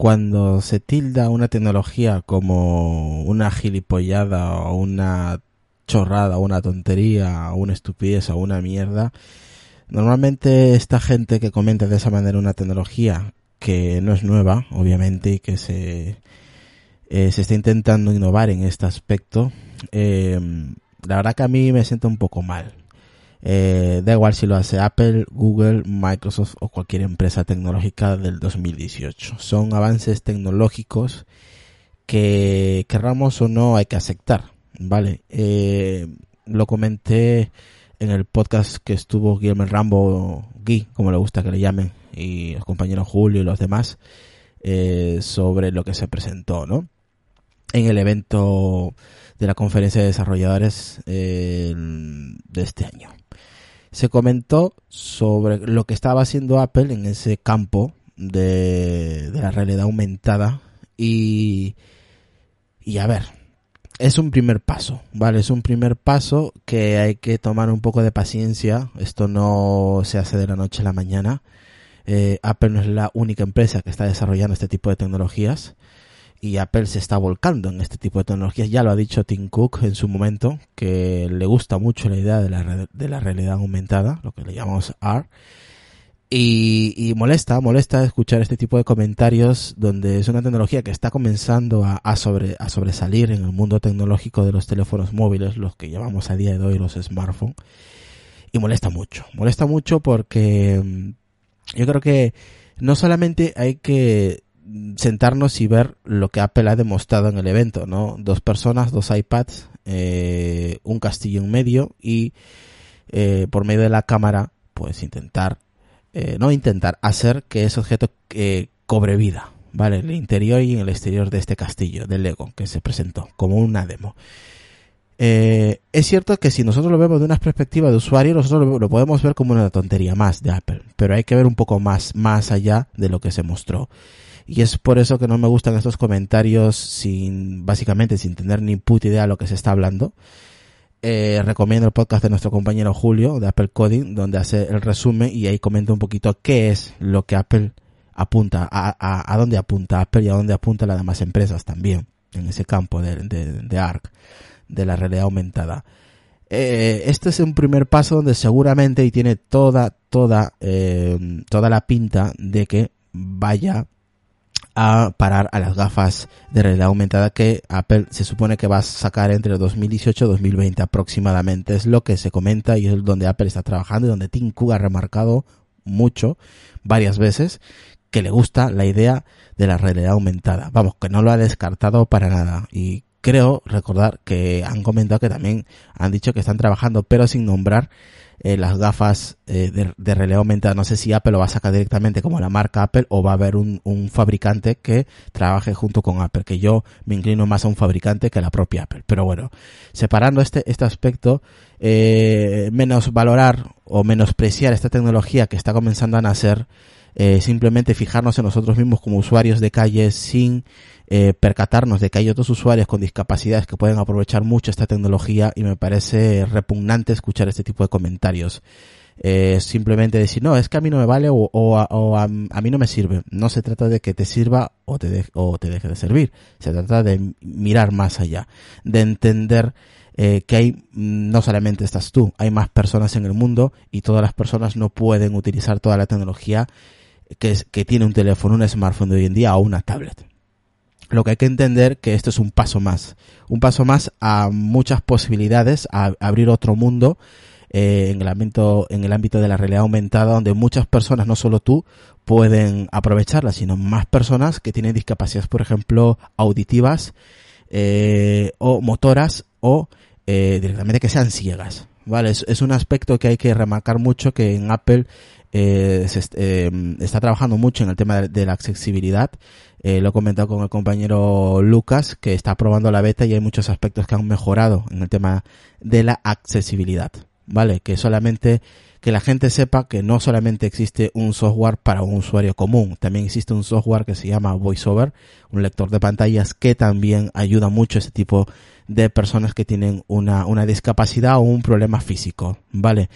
Cuando se tilda una tecnología como una gilipollada o una chorrada o una tontería o una estupidez o una mierda, normalmente esta gente que comenta de esa manera una tecnología que no es nueva, obviamente, y que se, eh, se está intentando innovar en este aspecto, eh, la verdad que a mí me siento un poco mal. Eh, da igual si lo hace Apple, Google, Microsoft o cualquier empresa tecnológica del 2018. Son avances tecnológicos que querramos o no hay que aceptar, ¿vale? Eh, lo comenté en el podcast que estuvo Guillermo Rambo, Gui, como le gusta que le llamen, y los compañeros Julio y los demás, eh, sobre lo que se presentó, ¿no? En el evento de la conferencia de desarrolladores de este año se comentó sobre lo que estaba haciendo Apple en ese campo de, la realidad aumentada y, y a ver, es un primer paso, ¿vale? Es un primer paso que hay que tomar un poco de paciencia. Esto no se hace de la noche a la mañana. Eh, Apple no es la única empresa que está desarrollando este tipo de tecnologías y Apple se está volcando en este tipo de tecnologías. Ya lo ha dicho Tim Cook en su momento, que le gusta mucho la idea de la, de la realidad aumentada, lo que le llamamos AR. Y, molesta, molesta escuchar este tipo de comentarios donde es una tecnología que está comenzando a, sobre, a sobresalir en el mundo tecnológico de los teléfonos móviles, los que llamamos a día de hoy los smartphones. Y molesta mucho, molesta mucho porque mm, yo creo que no solamente hay que sentarnos y ver lo que Apple ha demostrado en el evento, ¿no? Dos personas, dos iPads, eh, un castillo en medio y eh, por medio de la cámara, pues intentar, eh, no intentar, hacer que ese objeto cobre vida, ¿vale? En el interior y en el exterior de este castillo, del Lego, que se presentó como una demo. es cierto que si nosotros lo vemos de una perspectiva de usuario, nosotros lo, lo, podemos ver como una tontería más de Apple, pero hay que ver un poco más, más allá de lo que se mostró. Y es por eso que no me gustan estos comentarios sin, básicamente sin tener ni puta idea de lo que se está hablando. Eh, recomiendo el podcast de nuestro compañero Julio de Apple Coding, donde hace el resumen y ahí comenta un poquito qué es lo que Apple apunta, a, a, dónde apunta Apple y a dónde apunta las demás empresas también en ese campo de, de, ARC, de la realidad aumentada. Eh, este es un primer paso donde seguramente y tiene toda, toda, eh, toda la pinta de que vaya a parar a las gafas de realidad aumentada que Apple se supone que va a sacar entre 2018 y 2020 aproximadamente. Es lo que se comenta y es donde Apple está trabajando y donde Tim Cook ha remarcado mucho, varias veces, que le gusta la idea de la realidad aumentada. Vamos, que no lo ha descartado para nada. Y creo recordar que han comentado que también han dicho que están trabajando, pero sin nombrar eh, las gafas eh, de, de, realidad aumentada. No sé si Apple lo va a sacar directamente como la marca Apple o va a haber un, un, fabricante que trabaje junto con Apple, que yo me inclino más a un fabricante que a la propia Apple. Pero bueno, separando este, este aspecto, eh, menos valorar o menospreciar esta tecnología que está comenzando a nacer, eh, simplemente fijarnos en nosotros mismos como usuarios de calle sin eh, percatarnos de que hay otros usuarios con discapacidades que pueden aprovechar mucho esta tecnología y me parece repugnante escuchar este tipo de comentarios. Eh, simplemente decir, no, es que a mí no me vale o, o, a, mí no me sirve. No se trata de que te sirva o te, o te deje de servir. Se trata de mirar más allá, de entender eh, que hay, mm, no solamente estás tú, hay más personas en el mundo y todas las personas no pueden utilizar toda la tecnología que, que tiene un teléfono, un smartphone de hoy en día o una tablet lo que hay que entender que esto es un paso más, un paso más a muchas posibilidades, a, abrir otro mundo eh, en el ámbito en el ámbito de la realidad aumentada, donde muchas personas, no solo tú, pueden aprovecharla, sino más personas que tienen discapacidades, por ejemplo, auditivas eh, o motoras o eh, directamente que sean ciegas. Vale, es, es, un aspecto que hay que remarcar mucho que en Apple eh, se eh, está trabajando mucho en el tema de, la accesibilidad. Eh, lo he comentado con el compañero Lucas, que está probando la beta y hay muchos aspectos que han mejorado en el tema de la accesibilidad. ¿Vale? Que solamente que la gente sepa que no solamente existe un software para un usuario común, también existe un software que se llama VoiceOver, un lector de pantallas que también ayuda mucho a ese tipo de personas que tienen una, una discapacidad o un problema físico, ¿vale?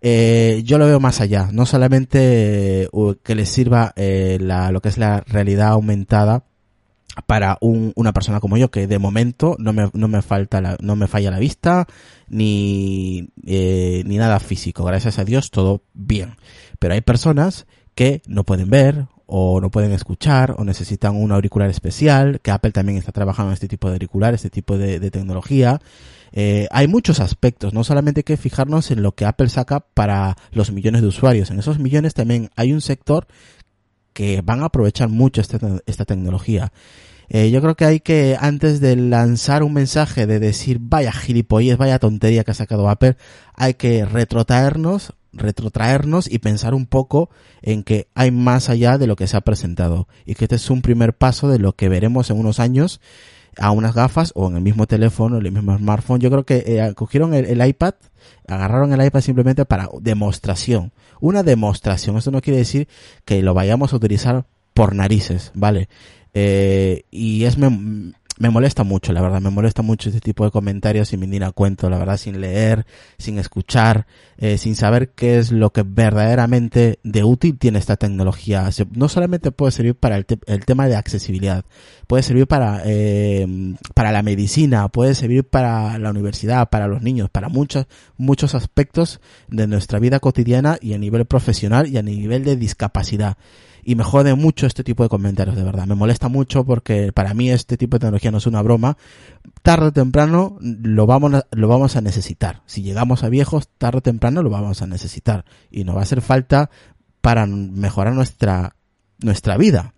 Eh, yo lo veo más allá, no solamente eh, que les sirva eh, la, lo que es la realidad aumentada para un, una persona como yo que de momento no me, no me falta la, no me falla la vista ni eh, ni nada físico gracias a Dios todo bien pero hay personas que no pueden ver o no pueden escuchar o necesitan un auricular especial que Apple también está trabajando en este tipo de auricular este tipo de, tecnología eh, hay muchos aspectos, no solamente hay que fijarnos en lo que Apple saca para los millones de usuarios, en esos millones también hay un sector que van a aprovechar mucho esta, tecnología. Eh, yo creo que hay que, antes de lanzar un mensaje de decir, vaya gilipollez, vaya tontería que ha sacado Apple, hay que retrotraernos, retrotraernos y pensar un poco en que hay más allá de lo que se ha presentado y que este es un primer paso de lo que veremos en unos años a unas gafas o en el mismo teléfono, en el mismo smartphone. Yo creo que eh, cogieron el, iPad, agarraron el iPad simplemente para demostración. Una demostración. Eso no quiere decir que lo vayamos a utilizar por narices, ¿vale? Eh, y es me, molesta mucho, la verdad, me molesta mucho este tipo de comentarios sin venir a cuento, la verdad, sin leer, sin escuchar, eh, sin saber qué es lo que verdaderamente de útil tiene esta tecnología. No solamente puede servir para el, el tema de accesibilidad, puede servir para, eh, para la medicina, puede servir para la universidad, para los niños, para muchos, muchos aspectos de nuestra vida cotidiana y a nivel profesional y a nivel de discapacidad y me jode mucho este tipo de comentarios, de verdad. Me molesta mucho porque para mí este tipo de tecnología no es una broma. Tarde o temprano lo vamos a, lo vamos a necesitar. Si llegamos a viejos, tarde o temprano lo vamos a necesitar. Y nos va a hacer falta para mejorar nuestra, nuestra vida.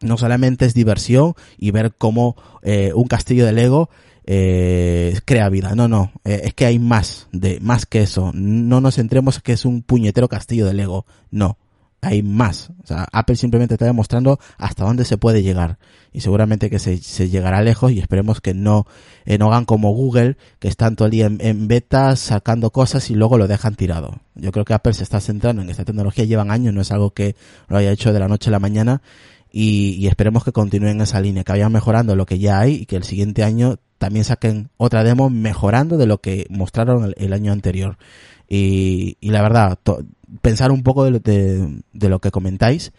No solamente es diversión y ver cómo eh, un castillo de Lego eh, crea vida. No, no, eh, es que hay más de más que eso. No nos centremos que es un puñetero castillo de Lego. No, hay más. O sea, Apple simplemente está demostrando hasta dónde se puede llegar. Y seguramente que se, llegará lejos y esperemos que no, eh, no como Google, que están todo el día en, beta sacando cosas y luego lo dejan tirado. Yo creo que Apple se está centrando en esta tecnología, llevan años, no es algo que lo haya hecho de la noche a la mañana. Y, y esperemos que continúen esa línea, que vayan mejorando lo que ya hay y que el siguiente año también saquen otra demo mejorando de lo que mostraron el, año anterior. Y, la verdad, pensar un poco de, de, lo que comentáis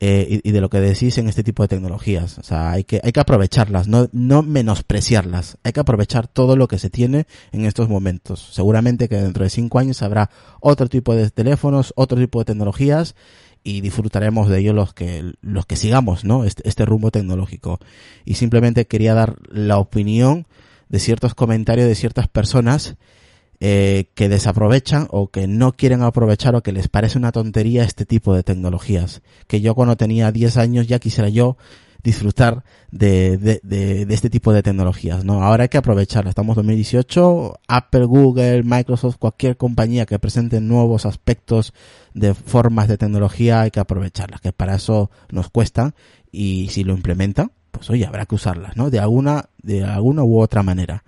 eh, y, de lo que decís en este tipo de tecnologías. O sea, hay que, hay que aprovecharlas, no, no menospreciarlas. Hay que aprovechar todo lo que se tiene en estos momentos. Seguramente que dentro de cinco años habrá otro tipo de teléfonos, otro tipo de tecnologías y disfrutaremos de ello los que, los que sigamos, ¿no? Este, este rumbo tecnológico. Y simplemente quería dar la opinión de ciertos comentarios de ciertas personas eh, que desaprovechan o que no quieren aprovechar o que les parece una tontería este tipo de tecnologías. Que yo cuando tenía 10 años ya quisiera yo disfrutar de, de, de, de, este tipo de tecnologías, ¿no? Ahora hay que aprovecharla. Estamos en 2018, Apple, Google, Microsoft, cualquier compañía que presente nuevos aspectos de formas de tecnología hay que aprovecharlas, que para eso nos cuesta y si lo implementan, pues oye, habrá que usarlas, ¿no? De alguna, de alguna u otra manera.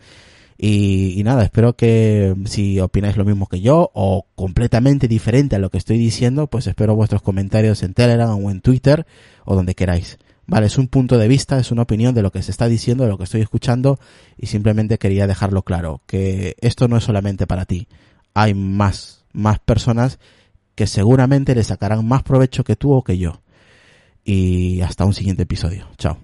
Y, nada, espero que si opináis lo mismo que yo o completamente diferente a lo que estoy diciendo, pues espero vuestros comentarios en Telegram o en Twitter o donde queráis. Vale, es un punto de vista, es una opinión de lo que se está diciendo, de lo que estoy escuchando y simplemente quería dejarlo claro, que esto no es solamente para ti. Hay más, más personas que seguramente le sacarán más provecho que tú o que yo. Y hasta un siguiente episodio. Chao.